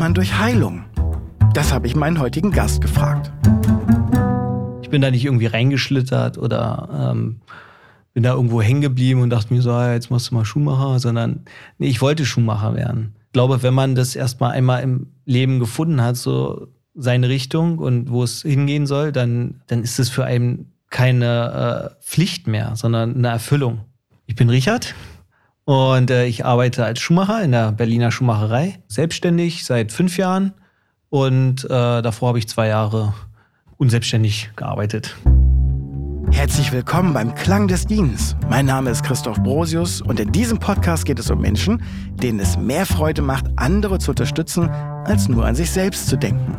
man durch Heilung? Das habe ich meinen heutigen Gast gefragt. Ich bin da nicht irgendwie reingeschlittert oder ähm, bin da irgendwo hängen geblieben und dachte mir so, ah, jetzt machst du mal Schuhmacher, sondern nee, ich wollte Schuhmacher werden. Ich glaube, wenn man das erstmal einmal im Leben gefunden hat, so seine Richtung und wo es hingehen soll, dann, dann ist es für einen keine äh, Pflicht mehr, sondern eine Erfüllung. Ich bin Richard und äh, ich arbeite als Schuhmacher in der Berliner Schuhmacherei, selbstständig seit fünf Jahren und äh, davor habe ich zwei Jahre unselbstständig gearbeitet. Herzlich willkommen beim Klang des Dienens. Mein Name ist Christoph Brosius und in diesem Podcast geht es um Menschen, denen es mehr Freude macht, andere zu unterstützen, als nur an sich selbst zu denken.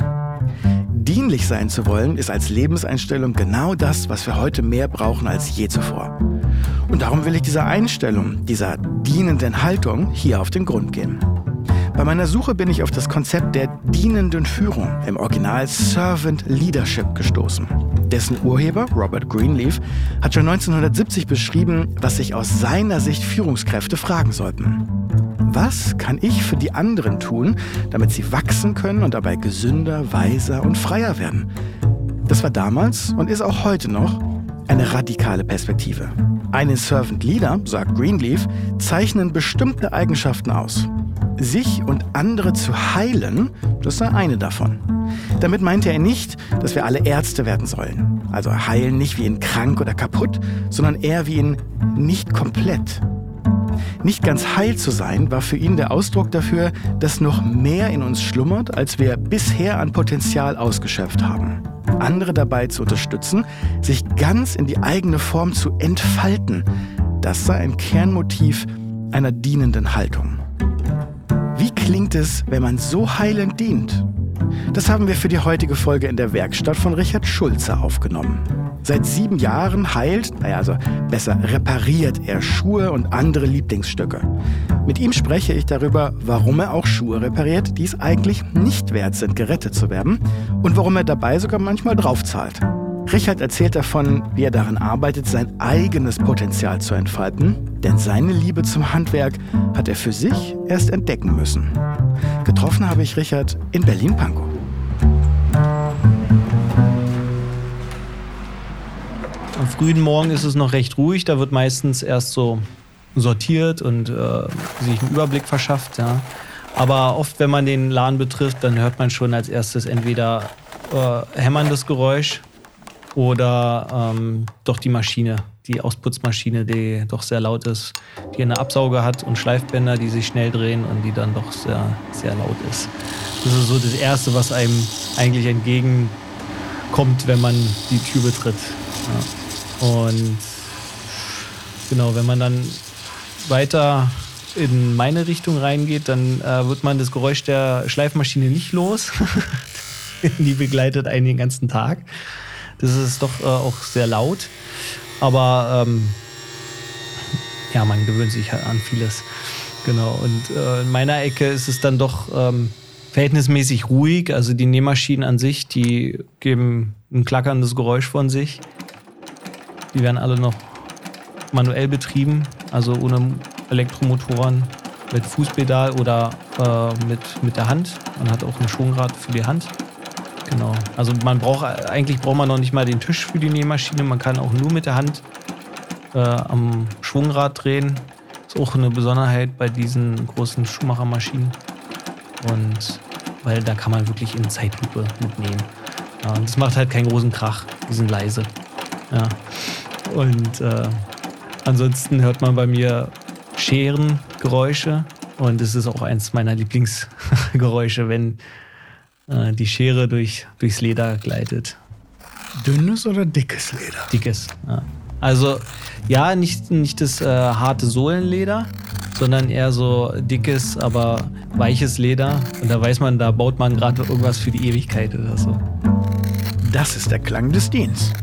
Dienlich sein zu wollen, ist als Lebenseinstellung genau das, was wir heute mehr brauchen als je zuvor. Und darum will ich dieser Einstellung, dieser dienenden Haltung hier auf den Grund gehen. Bei meiner Suche bin ich auf das Konzept der dienenden Führung, im Original Servant Leadership, gestoßen. Dessen Urheber, Robert Greenleaf, hat schon 1970 beschrieben, was sich aus seiner Sicht Führungskräfte fragen sollten. Was kann ich für die anderen tun, damit sie wachsen können und dabei gesünder, weiser und freier werden? Das war damals und ist auch heute noch eine radikale Perspektive. Einen Servant Leader, sagt Greenleaf, zeichnen bestimmte Eigenschaften aus. Sich und andere zu heilen, das sei eine davon. Damit meinte er nicht, dass wir alle Ärzte werden sollen. Also heilen nicht wie in krank oder kaputt, sondern eher wie in nicht komplett. Nicht ganz heil zu sein, war für ihn der Ausdruck dafür, dass noch mehr in uns schlummert, als wir bisher an Potenzial ausgeschöpft haben. Andere dabei zu unterstützen, sich ganz in die eigene Form zu entfalten, das sei ein Kernmotiv einer dienenden Haltung. Wie klingt es, wenn man so heilend dient? Das haben wir für die heutige Folge in der Werkstatt von Richard Schulze aufgenommen. Seit sieben Jahren heilt, naja, also besser repariert er Schuhe und andere Lieblingsstücke. Mit ihm spreche ich darüber, warum er auch Schuhe repariert, die es eigentlich nicht wert sind, gerettet zu werden und warum er dabei sogar manchmal draufzahlt. Richard erzählt davon, wie er daran arbeitet, sein eigenes Potenzial zu entfalten, denn seine Liebe zum Handwerk hat er für sich erst entdecken müssen. Getroffen habe ich Richard in Berlin-Pankow. Frühen Morgen ist es noch recht ruhig, da wird meistens erst so sortiert und äh, sich einen Überblick verschafft. Ja. Aber oft, wenn man den Laden betrifft, dann hört man schon als erstes entweder äh, hämmerndes Geräusch oder ähm, doch die Maschine, die Ausputzmaschine, die doch sehr laut ist, die eine Absauger hat und Schleifbänder, die sich schnell drehen und die dann doch sehr, sehr laut ist. Das ist so das Erste, was einem eigentlich entgegenkommt, wenn man die Tür betritt. Ja. Und genau, wenn man dann weiter in meine Richtung reingeht, dann äh, wird man das Geräusch der Schleifmaschine nicht los. die begleitet einen den ganzen Tag. Das ist doch äh, auch sehr laut. Aber ähm, ja, man gewöhnt sich halt an vieles. Genau. Und äh, in meiner Ecke ist es dann doch ähm, verhältnismäßig ruhig. Also die Nähmaschinen an sich, die geben ein klackerndes Geräusch von sich. Die werden alle noch manuell betrieben, also ohne Elektromotoren, mit Fußpedal oder äh, mit, mit der Hand. Man hat auch ein Schwungrad für die Hand. Genau. Also man braucht eigentlich braucht man noch nicht mal den Tisch für die Nähmaschine. Man kann auch nur mit der Hand äh, am Schwungrad drehen. Ist auch eine Besonderheit bei diesen großen Schuhmachermaschinen. Und weil da kann man wirklich in Zeitlupe mitnehmen. Ja, und das macht halt keinen großen Krach. Die sind leise. Ja. Und äh, ansonsten hört man bei mir Scherengeräusche. Und es ist auch eins meiner Lieblingsgeräusche, wenn äh, die Schere durch, durchs Leder gleitet. Dünnes oder dickes Leder? Dickes, ja. Also ja, nicht, nicht das äh, harte Sohlenleder, sondern eher so dickes, aber weiches Leder. Und da weiß man, da baut man gerade irgendwas für die Ewigkeit oder so. Das ist der Klang des Dienstes.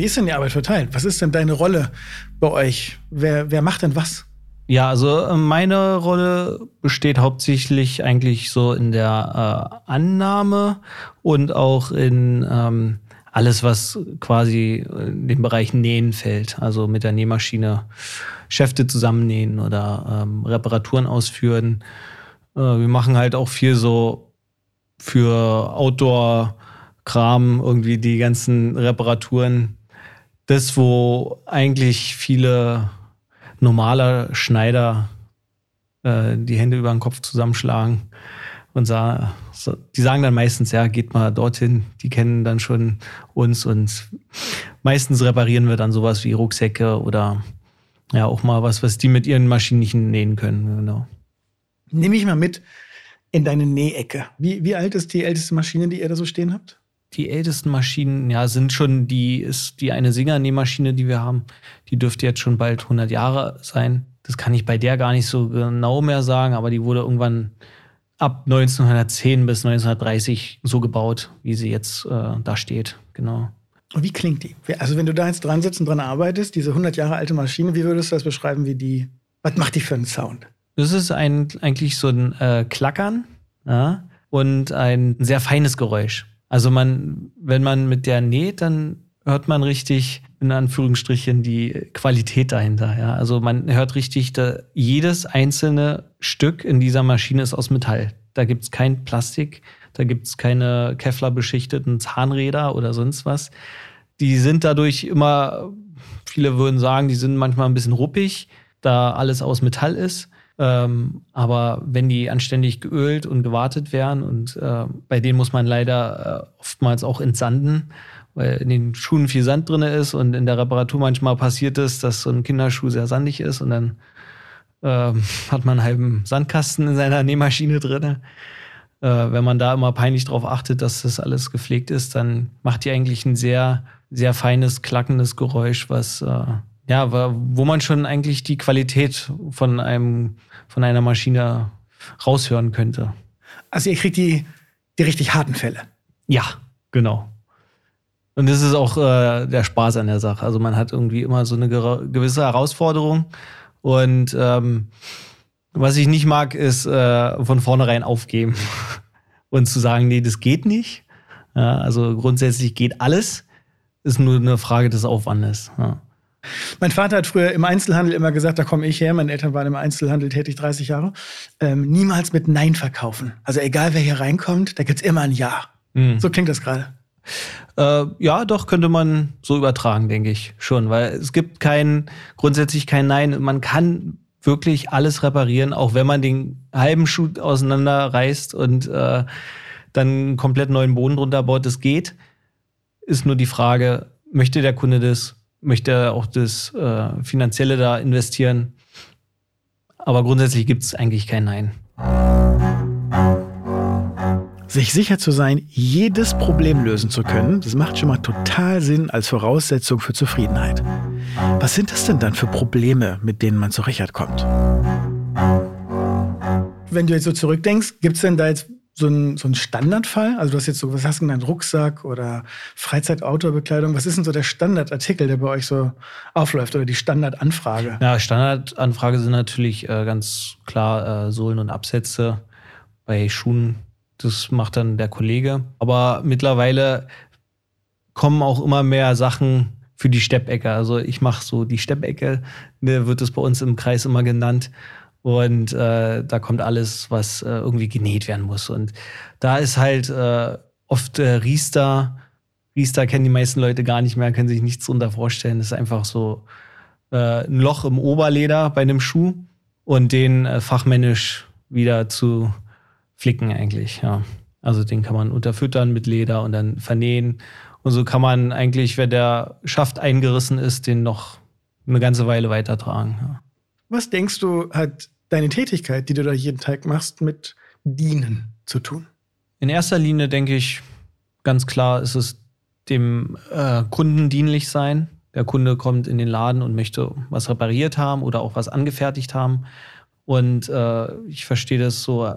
Wie ist denn die Arbeit verteilt? Was ist denn deine Rolle bei euch? Wer, wer macht denn was? Ja, also äh, meine Rolle besteht hauptsächlich eigentlich so in der äh, Annahme und auch in ähm, alles, was quasi in den Bereich Nähen fällt. Also mit der Nähmaschine Schäfte zusammennähen oder ähm, Reparaturen ausführen. Äh, wir machen halt auch viel so für Outdoor-Kram, irgendwie die ganzen Reparaturen. Das, wo eigentlich viele normale Schneider äh, die Hände über den Kopf zusammenschlagen und sah, die sagen dann meistens, ja, geht mal dorthin, die kennen dann schon uns und meistens reparieren wir dann sowas wie Rucksäcke oder ja, auch mal was, was die mit ihren Maschinen nicht nähen können, genau. Nimm mich mal mit in deine Nähecke. Wie, wie alt ist die älteste Maschine, die ihr da so stehen habt? Die ältesten Maschinen, ja, sind schon die, ist die eine Singer-Nähmaschine, die wir haben. Die dürfte jetzt schon bald 100 Jahre sein. Das kann ich bei der gar nicht so genau mehr sagen, aber die wurde irgendwann ab 1910 bis 1930 so gebaut, wie sie jetzt äh, da steht. Genau. Und wie klingt die? Also wenn du da jetzt dran sitzt und dran arbeitest, diese 100 Jahre alte Maschine, wie würdest du das beschreiben, wie die, was macht die für einen Sound? Das ist ein, eigentlich so ein äh, Klackern ja, und ein sehr feines Geräusch. Also man, wenn man mit der näht, dann hört man richtig in Anführungsstrichen die Qualität dahinter. Ja? Also man hört richtig, jedes einzelne Stück in dieser Maschine ist aus Metall. Da gibt es kein Plastik, da gibt es keine Kevlar-beschichteten Zahnräder oder sonst was. Die sind dadurch immer, viele würden sagen, die sind manchmal ein bisschen ruppig, da alles aus Metall ist. Ähm, aber wenn die anständig geölt und gewartet werden und äh, bei denen muss man leider äh, oftmals auch entsanden, weil in den Schuhen viel Sand drin ist und in der Reparatur manchmal passiert ist, dass so ein Kinderschuh sehr sandig ist und dann ähm, hat man einen halben Sandkasten in seiner Nähmaschine drin. Äh, wenn man da immer peinlich drauf achtet, dass das alles gepflegt ist, dann macht die eigentlich ein sehr, sehr feines, klackendes Geräusch, was äh, ja, wo man schon eigentlich die Qualität von einem, von einer Maschine raushören könnte. Also ihr kriegt die, die richtig harten Fälle. Ja, genau. Und das ist auch äh, der Spaß an der Sache. Also man hat irgendwie immer so eine gewisse Herausforderung. Und ähm, was ich nicht mag, ist äh, von vornherein aufgeben und zu sagen, nee, das geht nicht. Ja, also grundsätzlich geht alles, ist nur eine Frage des Aufwandes. Ja. Mein Vater hat früher im Einzelhandel immer gesagt, da komme ich her, meine Eltern waren im Einzelhandel tätig 30 Jahre, ähm, niemals mit Nein verkaufen. Also egal wer hier reinkommt, da gibt es immer ein Ja. Mhm. So klingt das gerade. Äh, ja, doch, könnte man so übertragen, denke ich schon, weil es gibt kein, grundsätzlich kein Nein. Man kann wirklich alles reparieren, auch wenn man den halben Schuh auseinanderreißt und äh, dann einen komplett neuen Boden drunter baut. Das geht. Ist nur die Frage, möchte der Kunde das? Möchte auch das äh, Finanzielle da investieren? Aber grundsätzlich gibt es eigentlich kein Nein sich sicher zu sein, jedes Problem lösen zu können, das macht schon mal total Sinn als Voraussetzung für Zufriedenheit. Was sind das denn dann für Probleme, mit denen man zu Richard kommt? Wenn du jetzt so zurückdenkst, gibt es denn da jetzt so einen, so einen Standardfall? Also du hast jetzt so, was hast du einen Rucksack oder Freizeit-Outdoor-Bekleidung? Was ist denn so der Standardartikel, der bei euch so aufläuft oder die Standardanfrage? Ja, Standardanfrage sind natürlich äh, ganz klar äh, Sohlen und Absätze. Bei Schuhen das macht dann der Kollege. Aber mittlerweile kommen auch immer mehr Sachen für die Steppecke. Also ich mache so die Steppecke, ne, wird es bei uns im Kreis immer genannt. Und äh, da kommt alles, was äh, irgendwie genäht werden muss. Und da ist halt äh, oft äh, Riester. Riester kennen die meisten Leute gar nicht mehr, können sich nichts drunter vorstellen. Das ist einfach so äh, ein Loch im Oberleder bei einem Schuh und den äh, fachmännisch wieder zu flicken eigentlich, ja. Also den kann man unterfüttern mit Leder und dann vernähen. Und so kann man eigentlich, wenn der Schaft eingerissen ist, den noch eine ganze Weile weitertragen. Ja. Was denkst du, hat deine Tätigkeit, die du da jeden Tag machst, mit Dienen zu tun? In erster Linie denke ich, ganz klar ist es dem äh, Kunden dienlich sein. Der Kunde kommt in den Laden und möchte was repariert haben oder auch was angefertigt haben. Und äh, ich verstehe das so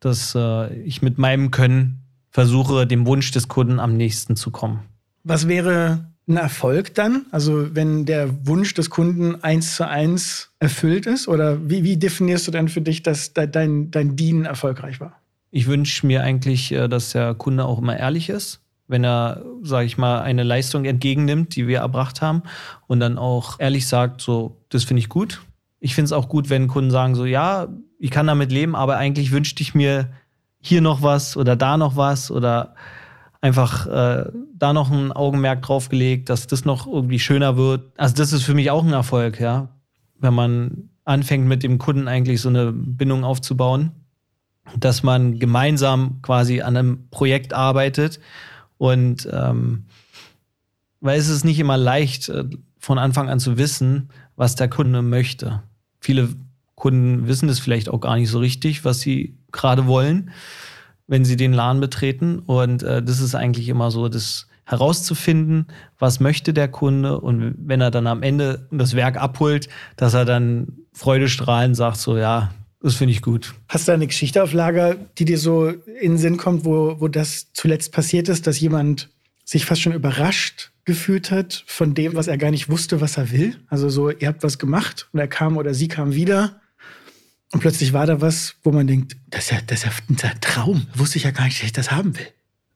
dass äh, ich mit meinem Können versuche, dem Wunsch des Kunden am nächsten zu kommen. Was wäre ein Erfolg dann? Also wenn der Wunsch des Kunden eins zu eins erfüllt ist? Oder wie, wie definierst du denn für dich, dass dein, dein Dienen erfolgreich war? Ich wünsche mir eigentlich, äh, dass der Kunde auch immer ehrlich ist wenn er, sage ich mal, eine Leistung entgegennimmt, die wir erbracht haben und dann auch ehrlich sagt, so, das finde ich gut. Ich finde es auch gut, wenn Kunden sagen, so, ja, ich kann damit leben, aber eigentlich wünschte ich mir hier noch was oder da noch was oder einfach äh, da noch ein Augenmerk drauf gelegt, dass das noch irgendwie schöner wird. Also das ist für mich auch ein Erfolg, ja. Wenn man anfängt mit dem Kunden eigentlich so eine Bindung aufzubauen, dass man gemeinsam quasi an einem Projekt arbeitet und ähm, weil es ist nicht immer leicht, äh, von Anfang an zu wissen, was der Kunde möchte. Viele Kunden wissen es vielleicht auch gar nicht so richtig, was sie gerade wollen wenn sie den Laden betreten. Und äh, das ist eigentlich immer so, das herauszufinden, was möchte der Kunde und wenn er dann am Ende das Werk abholt, dass er dann freudestrahlend sagt, so ja, das finde ich gut. Hast du eine Geschichte auf Lager, die dir so in den Sinn kommt, wo, wo das zuletzt passiert ist, dass jemand sich fast schon überrascht gefühlt hat von dem, was er gar nicht wusste, was er will? Also so, ihr habt was gemacht und er kam oder sie kam wieder und plötzlich war da was, wo man denkt, das ist ja, das ist ja ein Traum. Wusste ich ja gar nicht, dass ich das haben will.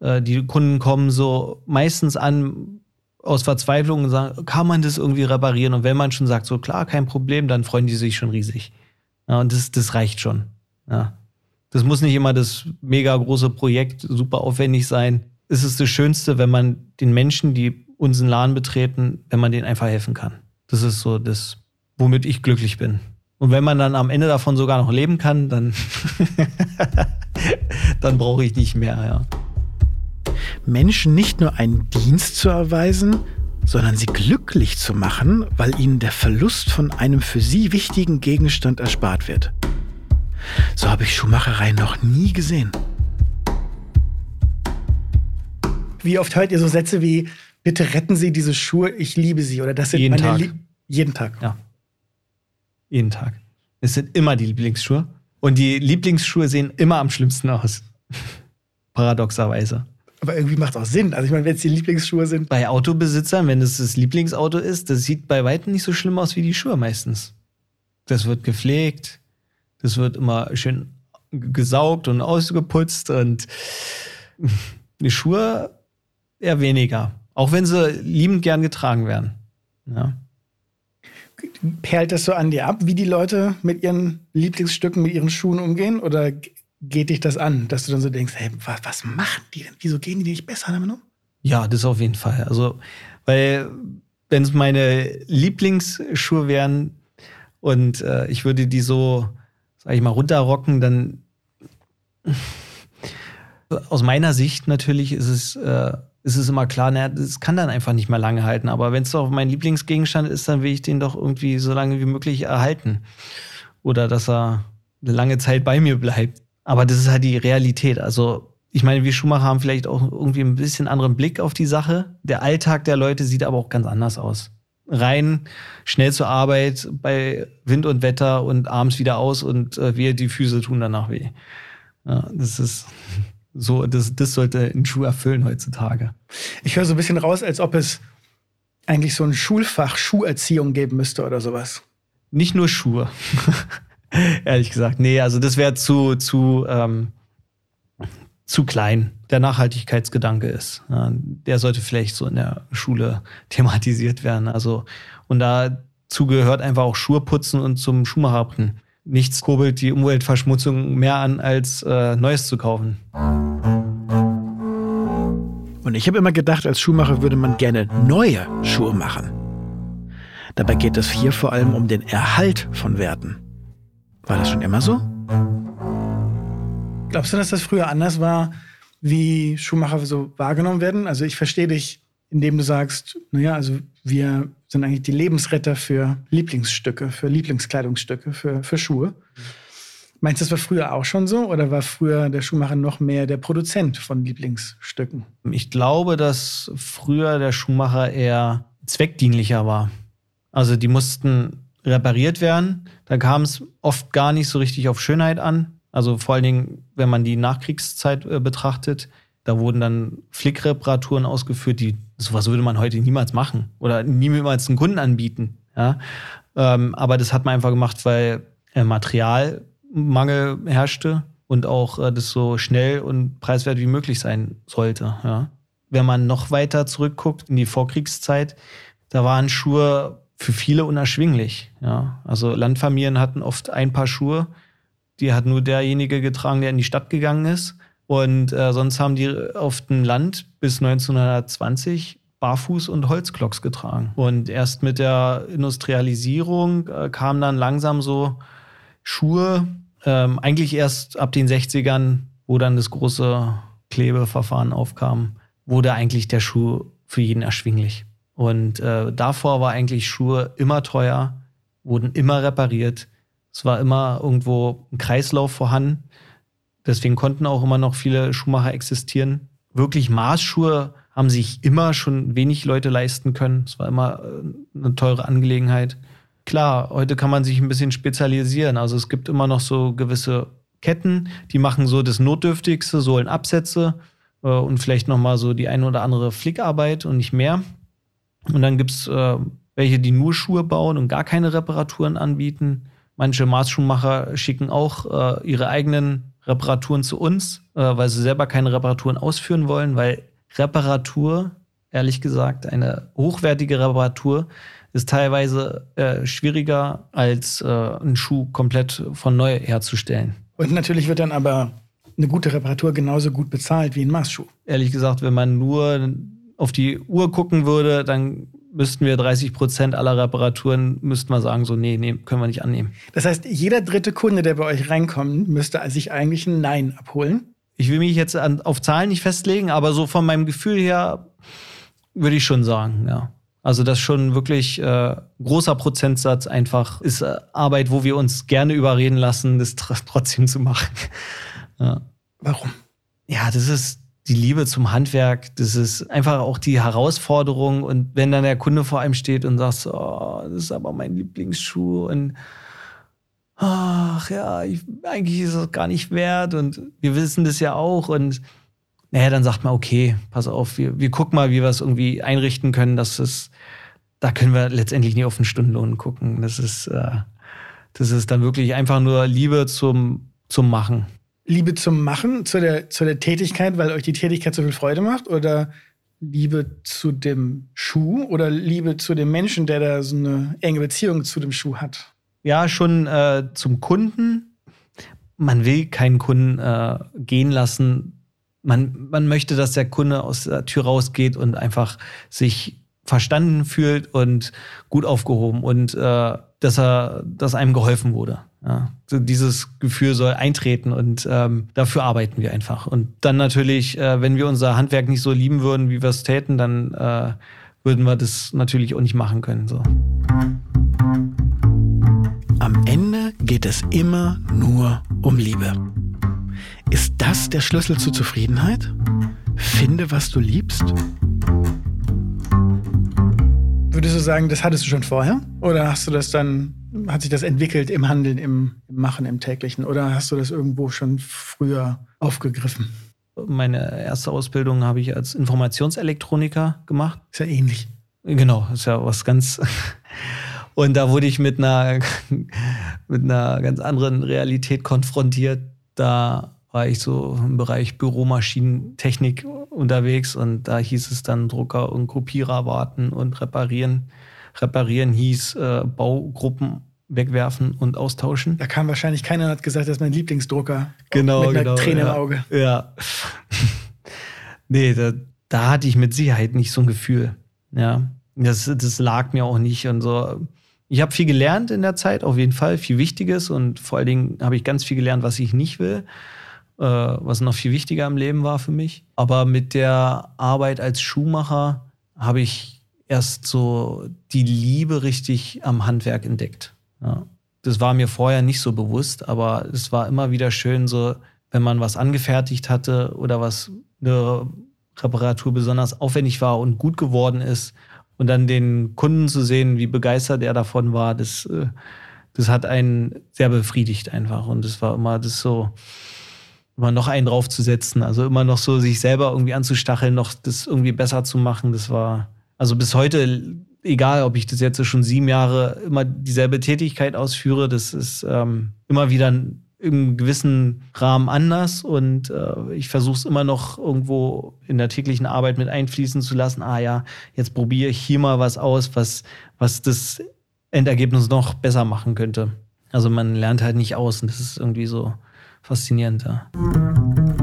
Äh, die Kunden kommen so meistens an aus Verzweiflung und sagen, kann man das irgendwie reparieren? Und wenn man schon sagt, so klar, kein Problem, dann freuen die sich schon riesig. Ja, und das, das reicht schon. Ja. Das muss nicht immer das mega große Projekt, super aufwendig sein. Es ist das Schönste, wenn man den Menschen, die unseren Laden betreten, wenn man denen einfach helfen kann. Das ist so das, womit ich glücklich bin. Und wenn man dann am Ende davon sogar noch leben kann, dann, dann brauche ich nicht mehr, ja. Menschen nicht nur einen Dienst zu erweisen, sondern sie glücklich zu machen, weil ihnen der Verlust von einem für sie wichtigen Gegenstand erspart wird. So habe ich Schuhmacherei noch nie gesehen. Wie oft hört ihr so Sätze wie, bitte retten Sie diese Schuhe, ich liebe sie oder das sind jeden meine Tag. Lie jeden Tag. Ja. Jeden Tag. Es sind immer die Lieblingsschuhe. Und die Lieblingsschuhe sehen immer am schlimmsten aus. Paradoxerweise. Aber irgendwie macht es auch Sinn. Also ich meine, wenn es die Lieblingsschuhe sind. Bei Autobesitzern, wenn es das Lieblingsauto ist, das sieht bei weitem nicht so schlimm aus wie die Schuhe meistens. Das wird gepflegt, das wird immer schön gesaugt und ausgeputzt und die Schuhe eher weniger. Auch wenn sie liebend gern getragen werden. Ja perlt das so an dir ab, wie die Leute mit ihren Lieblingsstücken, mit ihren Schuhen umgehen? Oder geht dich das an, dass du dann so denkst, hey, was, was machen die denn? Wieso gehen die nicht besser damit um? Ja, das auf jeden Fall. Also, weil, wenn es meine Lieblingsschuhe wären und äh, ich würde die so, sag ich mal, runterrocken, dann aus meiner Sicht natürlich ist es äh, ist es immer klar, naja, das kann dann einfach nicht mehr lange halten. Aber wenn es doch mein Lieblingsgegenstand ist, dann will ich den doch irgendwie so lange wie möglich erhalten. Oder dass er eine lange Zeit bei mir bleibt. Aber das ist halt die Realität. Also, ich meine, wir Schuhmacher haben vielleicht auch irgendwie ein bisschen anderen Blick auf die Sache. Der Alltag der Leute sieht aber auch ganz anders aus. Rein, schnell zur Arbeit, bei Wind und Wetter und abends wieder aus und äh, wir die Füße tun danach weh. Ja, das ist so, das, das sollte ein Schuh erfüllen heutzutage. Ich höre so ein bisschen raus, als ob es eigentlich so ein Schulfach Schuherziehung geben müsste oder sowas. Nicht nur Schuhe. Ehrlich gesagt. Nee, also das wäre zu, zu, ähm, zu klein. Der Nachhaltigkeitsgedanke ist. Der sollte vielleicht so in der Schule thematisiert werden. Also, und dazu gehört einfach auch Schuhe putzen und zum Schuhmacher bringen nichts kurbelt die Umweltverschmutzung mehr an, als äh, Neues zu kaufen. Und ich habe immer gedacht, als Schuhmacher würde man gerne neue Schuhe machen. Dabei geht es hier vor allem um den Erhalt von Werten. War das schon immer so? Glaubst du, dass das früher anders war, wie Schuhmacher so wahrgenommen werden? Also ich verstehe dich, indem du sagst, naja, also wir sind eigentlich die Lebensretter für Lieblingsstücke, für Lieblingskleidungsstücke, für, für Schuhe. Meinst du, das war früher auch schon so oder war früher der Schuhmacher noch mehr der Produzent von Lieblingsstücken? Ich glaube, dass früher der Schuhmacher eher zweckdienlicher war. Also die mussten repariert werden. Da kam es oft gar nicht so richtig auf Schönheit an. Also vor allen Dingen, wenn man die Nachkriegszeit äh, betrachtet, da wurden dann Flickreparaturen ausgeführt, die sowas würde man heute niemals machen oder niemals einen Kunden anbieten. Ja? Ähm, aber das hat man einfach gemacht, weil äh, Materialmangel herrschte und auch äh, das so schnell und preiswert wie möglich sein sollte. Ja? wenn man noch weiter zurückguckt in die Vorkriegszeit, da waren Schuhe für viele unerschwinglich. Ja. Also Landfamilien hatten oft ein Paar Schuhe, die hat nur derjenige getragen, der in die Stadt gegangen ist. Und äh, sonst haben die auf dem Land bis 1920 Barfuß und Holzklocks getragen. Und erst mit der Industrialisierung äh, kamen dann langsam so Schuhe, ähm, eigentlich erst ab den 60ern, wo dann das große Klebeverfahren aufkam, wurde eigentlich der Schuh für jeden erschwinglich. Und äh, davor war eigentlich Schuhe immer teuer, wurden immer repariert. Es war immer irgendwo ein Kreislauf vorhanden. Deswegen konnten auch immer noch viele Schuhmacher existieren. Wirklich Maßschuhe haben sich immer schon wenig Leute leisten können. Es war immer äh, eine teure Angelegenheit. Klar, heute kann man sich ein bisschen spezialisieren. Also es gibt immer noch so gewisse Ketten, die machen so das Notdürftigste, Sohlenabsätze äh, und vielleicht nochmal so die eine oder andere Flickarbeit und nicht mehr. Und dann gibt es äh, welche, die nur Schuhe bauen und gar keine Reparaturen anbieten. Manche Maßschuhmacher schicken auch äh, ihre eigenen Reparaturen zu uns, äh, weil sie selber keine Reparaturen ausführen wollen, weil Reparatur, ehrlich gesagt, eine hochwertige Reparatur ist teilweise äh, schwieriger als äh, einen Schuh komplett von neu herzustellen. Und natürlich wird dann aber eine gute Reparatur genauso gut bezahlt wie ein Maßschuh. Ehrlich gesagt, wenn man nur auf die Uhr gucken würde, dann müssten wir 30 Prozent aller Reparaturen, müssten wir sagen, so, nee, nee, können wir nicht annehmen. Das heißt, jeder dritte Kunde, der bei euch reinkommt, müsste sich eigentlich ein Nein abholen? Ich will mich jetzt an, auf Zahlen nicht festlegen, aber so von meinem Gefühl her würde ich schon sagen, ja. Also das schon wirklich äh, großer Prozentsatz einfach ist äh, Arbeit, wo wir uns gerne überreden lassen, das tr trotzdem zu machen. ja. Warum? Ja, das ist die Liebe zum Handwerk, das ist einfach auch die Herausforderung. Und wenn dann der Kunde vor einem steht und sagt, oh, das ist aber mein Lieblingsschuh und ach ja, ich, eigentlich ist es gar nicht wert und wir wissen das ja auch und naja, dann sagt man, okay, pass auf, wir, wir gucken mal, wie wir es irgendwie einrichten können, dass es, da können wir letztendlich nicht auf den Stundenlohn gucken. Das ist, äh, das ist dann wirklich einfach nur Liebe zum, zum Machen. Liebe zum Machen, zu der, zu der Tätigkeit, weil euch die Tätigkeit so viel Freude macht? Oder Liebe zu dem Schuh oder Liebe zu dem Menschen, der da so eine enge Beziehung zu dem Schuh hat? Ja, schon äh, zum Kunden. Man will keinen Kunden äh, gehen lassen. Man, man möchte, dass der Kunde aus der Tür rausgeht und einfach sich verstanden fühlt und gut aufgehoben und äh, dass er, dass einem geholfen wurde. Ja, dieses Gefühl soll eintreten und ähm, dafür arbeiten wir einfach. Und dann natürlich, äh, wenn wir unser Handwerk nicht so lieben würden, wie wir es täten, dann äh, würden wir das natürlich auch nicht machen können. So. Am Ende geht es immer nur um Liebe. Ist das der Schlüssel zur Zufriedenheit? Finde, was du liebst? Würdest du sagen, das hattest du schon vorher? Oder hast du das dann hat sich das entwickelt im Handeln, im, im Machen, im täglichen? Oder hast du das irgendwo schon früher aufgegriffen? Meine erste Ausbildung habe ich als Informationselektroniker gemacht. Ist ja ähnlich. Genau, ist ja was ganz. Und da wurde ich mit einer, mit einer ganz anderen Realität konfrontiert. Da war ich so im Bereich Büromaschinentechnik unterwegs und da hieß es dann Drucker und Kopierer warten und reparieren. Reparieren hieß äh, Baugruppen wegwerfen und austauschen. Da kam wahrscheinlich keiner und hat gesagt, das ist mein Lieblingsdrucker. Genau, mit genau. Träne ja, im Auge. Ja. nee, da, da hatte ich mit Sicherheit nicht so ein Gefühl. Ja. Das, das lag mir auch nicht und so. Ich habe viel gelernt in der Zeit, auf jeden Fall, viel Wichtiges und vor allen Dingen habe ich ganz viel gelernt, was ich nicht will, äh, was noch viel wichtiger im Leben war für mich. Aber mit der Arbeit als Schuhmacher habe ich erst so die Liebe richtig am Handwerk entdeckt. Ja. Das war mir vorher nicht so bewusst, aber es war immer wieder schön, so wenn man was angefertigt hatte oder was eine Reparatur besonders aufwendig war und gut geworden ist und dann den Kunden zu sehen, wie begeistert er davon war, das, äh, das hat einen sehr befriedigt einfach. Und es war immer das so, immer noch einen draufzusetzen, also immer noch so sich selber irgendwie anzustacheln, noch das irgendwie besser zu machen, das war, also bis heute, egal ob ich das jetzt schon sieben Jahre immer dieselbe Tätigkeit ausführe, das ist ähm, immer wieder im gewissen Rahmen anders und äh, ich versuche es immer noch irgendwo in der täglichen Arbeit mit einfließen zu lassen. Ah ja, jetzt probiere ich hier mal was aus, was, was das Endergebnis noch besser machen könnte. Also man lernt halt nicht aus und das ist irgendwie so faszinierend. Ja.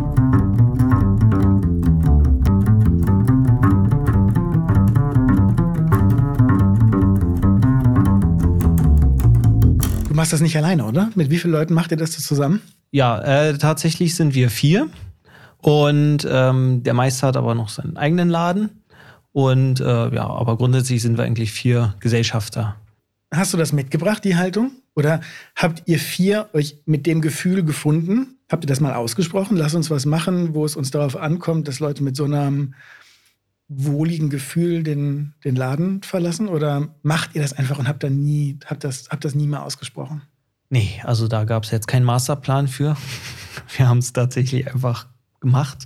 Machst das nicht alleine, oder? Mit wie vielen Leuten macht ihr das zusammen? Ja, äh, tatsächlich sind wir vier. Und ähm, der Meister hat aber noch seinen eigenen Laden. Und äh, ja, aber grundsätzlich sind wir eigentlich vier Gesellschafter. Hast du das mitgebracht, die Haltung? Oder habt ihr vier euch mit dem Gefühl gefunden? Habt ihr das mal ausgesprochen? Lass uns was machen, wo es uns darauf ankommt, dass Leute mit so einem wohligen Gefühl den, den Laden verlassen? Oder macht ihr das einfach und habt, da nie, habt, das, habt das nie mal ausgesprochen? Nee, also da gab es jetzt keinen Masterplan für. Wir haben es tatsächlich einfach gemacht.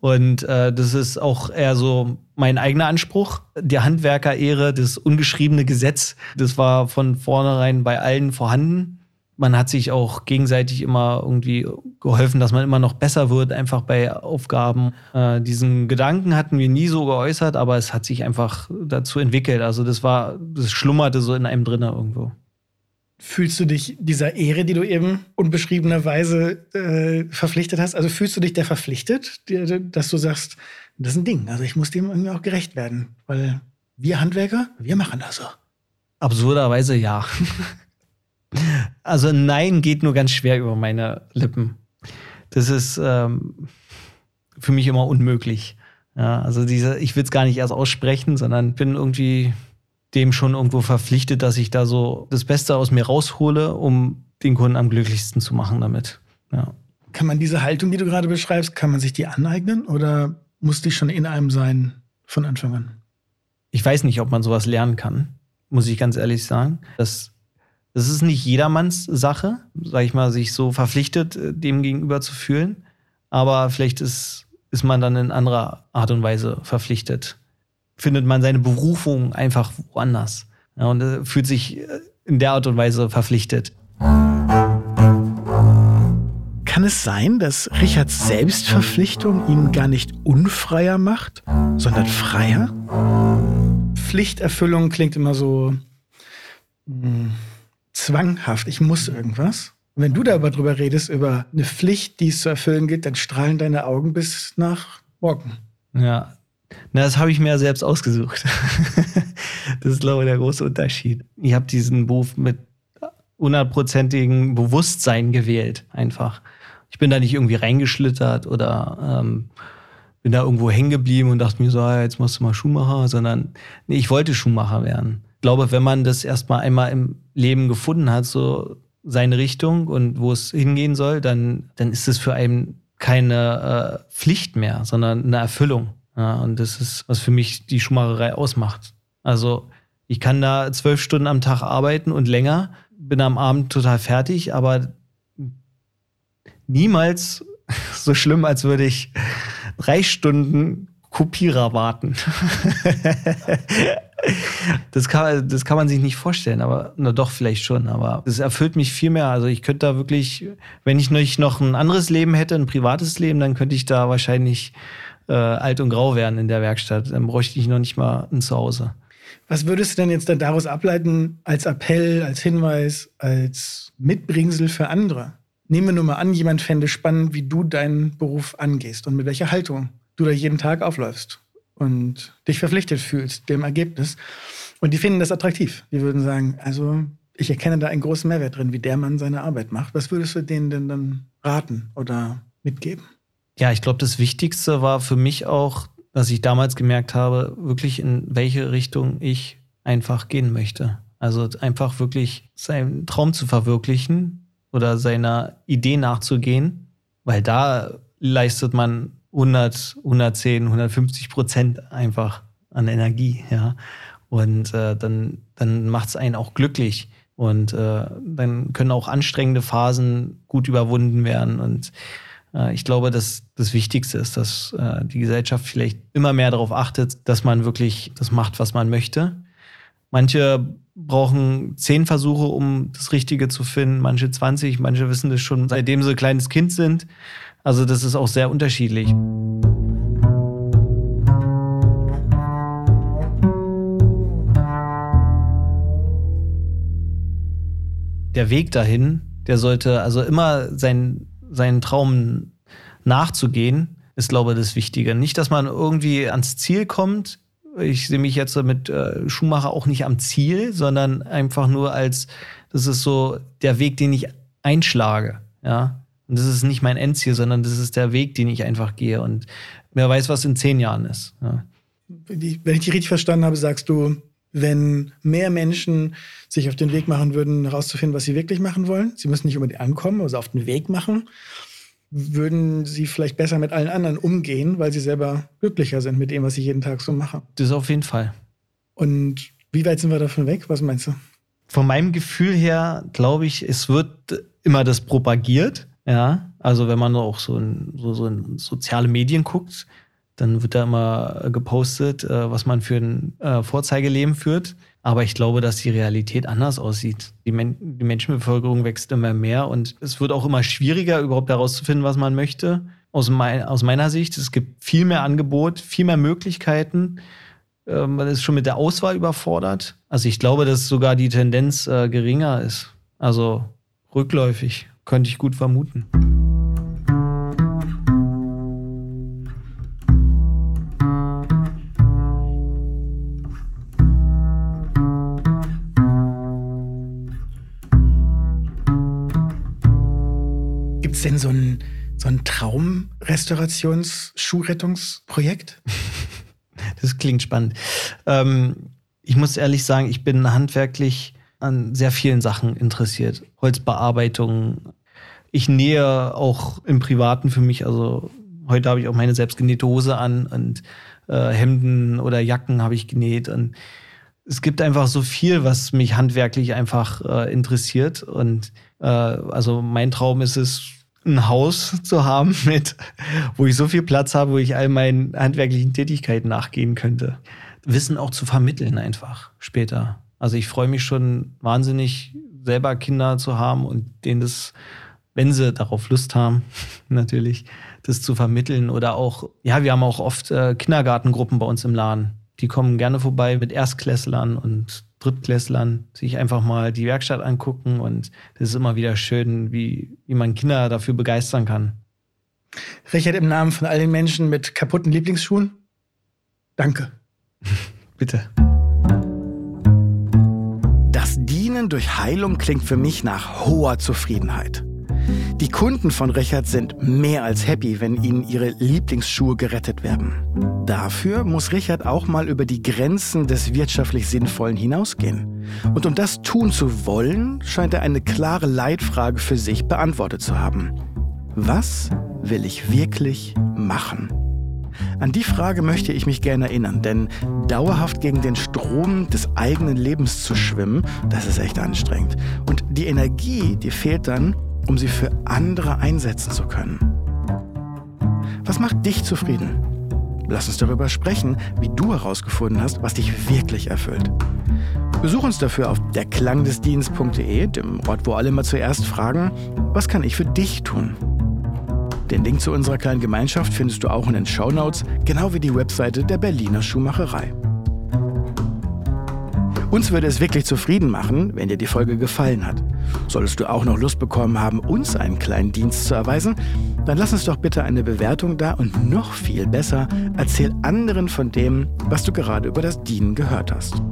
Und äh, das ist auch eher so mein eigener Anspruch. Die Handwerkerehre, das ungeschriebene Gesetz, das war von vornherein bei allen vorhanden man hat sich auch gegenseitig immer irgendwie geholfen, dass man immer noch besser wird, einfach bei Aufgaben. Äh, diesen Gedanken hatten wir nie so geäußert, aber es hat sich einfach dazu entwickelt. Also das war, das schlummerte so in einem drinne irgendwo. Fühlst du dich dieser Ehre, die du eben unbeschriebenerweise äh, verpflichtet hast, also fühlst du dich der verpflichtet, dass du sagst, das ist ein Ding, also ich muss dem irgendwie auch gerecht werden, weil wir Handwerker, wir machen das so. Absurderweise ja. Also Nein geht nur ganz schwer über meine Lippen. Das ist ähm, für mich immer unmöglich. Ja, also diese, ich will es gar nicht erst aussprechen, sondern bin irgendwie dem schon irgendwo verpflichtet, dass ich da so das Beste aus mir raushole, um den Kunden am glücklichsten zu machen damit. Ja. Kann man diese Haltung, die du gerade beschreibst, kann man sich die aneignen oder muss die schon in einem sein von Anfang an? Ich weiß nicht, ob man sowas lernen kann, muss ich ganz ehrlich sagen. Das es ist nicht jedermanns Sache, sag ich mal, sich so verpflichtet, äh, dem gegenüber zu fühlen. Aber vielleicht ist, ist man dann in anderer Art und Weise verpflichtet. Findet man seine Berufung einfach woanders. Ja, und äh, fühlt sich äh, in der Art und Weise verpflichtet. Kann es sein, dass Richards Selbstverpflichtung ihn gar nicht unfreier macht, sondern freier? Pflichterfüllung klingt immer so. Mh hm, zwanghaft, ich muss irgendwas. Wenn du da aber drüber redest, über eine Pflicht, die es zu erfüllen gilt, dann strahlen deine Augen bis nach morgen. Ja, na, das habe ich mir ja selbst ausgesucht. das ist, glaube ich, der große Unterschied. Ich habe diesen Beruf mit hundertprozentigem Bewusstsein gewählt, einfach. Ich bin da nicht irgendwie reingeschlittert oder ähm, bin da irgendwo hängen geblieben und dachte mir so, ah, jetzt machst du mal Schuhmacher, sondern nee, ich wollte Schuhmacher werden glaube, wenn man das erstmal einmal im Leben gefunden hat, so seine Richtung und wo es hingehen soll, dann, dann ist es für einen keine äh, Pflicht mehr, sondern eine Erfüllung. Ja, und das ist, was für mich die Schuhmacherei ausmacht. Also ich kann da zwölf Stunden am Tag arbeiten und länger, bin am Abend total fertig, aber niemals so schlimm, als würde ich drei Stunden Kopierer warten. das, kann, das kann man sich nicht vorstellen, aber na doch, vielleicht schon. Aber es erfüllt mich viel mehr. Also ich könnte da wirklich, wenn ich noch ein anderes Leben hätte, ein privates Leben, dann könnte ich da wahrscheinlich äh, alt und grau werden in der Werkstatt. Dann bräuchte ich noch nicht mal ein Zuhause. Was würdest du denn jetzt daraus ableiten als Appell, als Hinweis, als Mitbringsel für andere? Nehmen wir nur mal an, jemand fände spannend, wie du deinen Beruf angehst und mit welcher Haltung du da jeden Tag aufläufst und dich verpflichtet fühlst dem Ergebnis. Und die finden das attraktiv. Die würden sagen, also ich erkenne da einen großen Mehrwert drin, wie der Mann seine Arbeit macht. Was würdest du denen denn dann raten oder mitgeben? Ja, ich glaube, das Wichtigste war für mich auch, dass ich damals gemerkt habe, wirklich in welche Richtung ich einfach gehen möchte. Also einfach wirklich seinen Traum zu verwirklichen oder seiner Idee nachzugehen, weil da leistet man 100, 110, 150 Prozent einfach an Energie, ja. Und äh, dann, dann macht es einen auch glücklich. Und äh, dann können auch anstrengende Phasen gut überwunden werden. Und äh, ich glaube, dass das Wichtigste ist, dass äh, die Gesellschaft vielleicht immer mehr darauf achtet, dass man wirklich das macht, was man möchte. Manche brauchen zehn Versuche, um das Richtige zu finden, manche 20, manche wissen das schon, seitdem sie ein kleines Kind sind. Also das ist auch sehr unterschiedlich. Der Weg dahin, der sollte also immer sein, seinen Traum nachzugehen, ist, glaube ich, das Wichtige. Nicht, dass man irgendwie ans Ziel kommt. Ich sehe mich jetzt mit äh, Schuhmacher auch nicht am Ziel, sondern einfach nur als, das ist so der Weg, den ich einschlage. Ja. Und das ist nicht mein Endziel, sondern das ist der Weg, den ich einfach gehe. Und wer weiß, was in zehn Jahren ist. Ja. Wenn ich dich richtig verstanden habe, sagst du, wenn mehr Menschen sich auf den Weg machen würden, herauszufinden, was sie wirklich machen wollen, sie müssen nicht unbedingt ankommen, also auf den Weg machen, würden sie vielleicht besser mit allen anderen umgehen, weil sie selber glücklicher sind mit dem, was sie jeden Tag so machen. Das auf jeden Fall. Und wie weit sind wir davon weg? Was meinst du? Von meinem Gefühl her glaube ich, es wird immer das propagiert. Ja, also wenn man auch so in, so, so in soziale Medien guckt, dann wird da immer gepostet, äh, was man für ein äh, Vorzeigeleben führt. Aber ich glaube, dass die Realität anders aussieht. Die, Men die Menschenbevölkerung wächst immer mehr und es wird auch immer schwieriger, überhaupt herauszufinden, was man möchte. Aus, mein, aus meiner Sicht, es gibt viel mehr Angebot, viel mehr Möglichkeiten. Äh, man ist schon mit der Auswahl überfordert. Also ich glaube, dass sogar die Tendenz äh, geringer ist. Also rückläufig, könnte ich gut vermuten. Es denn so ein, so ein Traum-Restaurations-Schuhrettungsprojekt? Das klingt spannend. Ähm, ich muss ehrlich sagen, ich bin handwerklich an sehr vielen Sachen interessiert. Holzbearbeitung. Ich nähe auch im Privaten für mich, also heute habe ich auch meine selbstgenähte Hose an und äh, Hemden oder Jacken habe ich genäht. Und es gibt einfach so viel, was mich handwerklich einfach äh, interessiert. Und äh, also mein Traum ist es, ein Haus zu haben, mit, wo ich so viel Platz habe, wo ich all meinen handwerklichen Tätigkeiten nachgehen könnte. Wissen auch zu vermitteln einfach später. Also ich freue mich schon wahnsinnig, selber Kinder zu haben und denen das, wenn sie darauf Lust haben, natürlich, das zu vermitteln. Oder auch, ja, wir haben auch oft äh, Kindergartengruppen bei uns im Laden. Die kommen gerne vorbei mit Erstklässlern und Drittklässlern sich einfach mal die Werkstatt angucken und das ist immer wieder schön, wie, wie man Kinder dafür begeistern kann. Richard, im Namen von all den Menschen mit kaputten Lieblingsschuhen, danke. Bitte. Das Dienen durch Heilung klingt für mich nach hoher Zufriedenheit. Die Kunden von Richard sind mehr als happy, wenn ihnen ihre Lieblingsschuhe gerettet werden. Dafür muss Richard auch mal über die Grenzen des wirtschaftlich Sinnvollen hinausgehen. Und um das tun zu wollen, scheint er eine klare Leitfrage für sich beantwortet zu haben. Was will ich wirklich machen? An die Frage möchte ich mich gerne erinnern, denn dauerhaft gegen den Strom des eigenen Lebens zu schwimmen, das ist echt anstrengend. Und die Energie, die fehlt dann, um sie für andere einsetzen zu können. Was macht dich zufrieden? Lass uns darüber sprechen, wie du herausgefunden hast, was dich wirklich erfüllt. Besuch uns dafür auf derklangdesdienst.de, dem Ort, wo alle immer zuerst fragen, was kann ich für dich tun? Den Link zu unserer kleinen Gemeinschaft findest du auch in den Show Notes, genau wie die Webseite der Berliner Schuhmacherei. Uns würde es wirklich zufrieden machen, wenn dir die Folge gefallen hat. Solltest du auch noch Lust bekommen haben, uns einen kleinen Dienst zu erweisen, dann lass uns doch bitte eine Bewertung da und noch viel besser, erzähl anderen von dem, was du gerade über das Dienen gehört hast.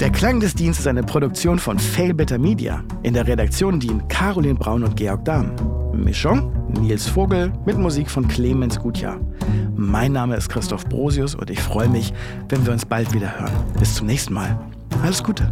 Der Klang des Dienstes ist eine Produktion von Fail Better Media. In der Redaktion dienen Caroline Braun und Georg Dahm. Mischung Nils Vogel mit Musik von Clemens Gutjahr. Mein Name ist Christoph Brosius und ich freue mich, wenn wir uns bald wieder hören. Bis zum nächsten Mal. Alles Gute.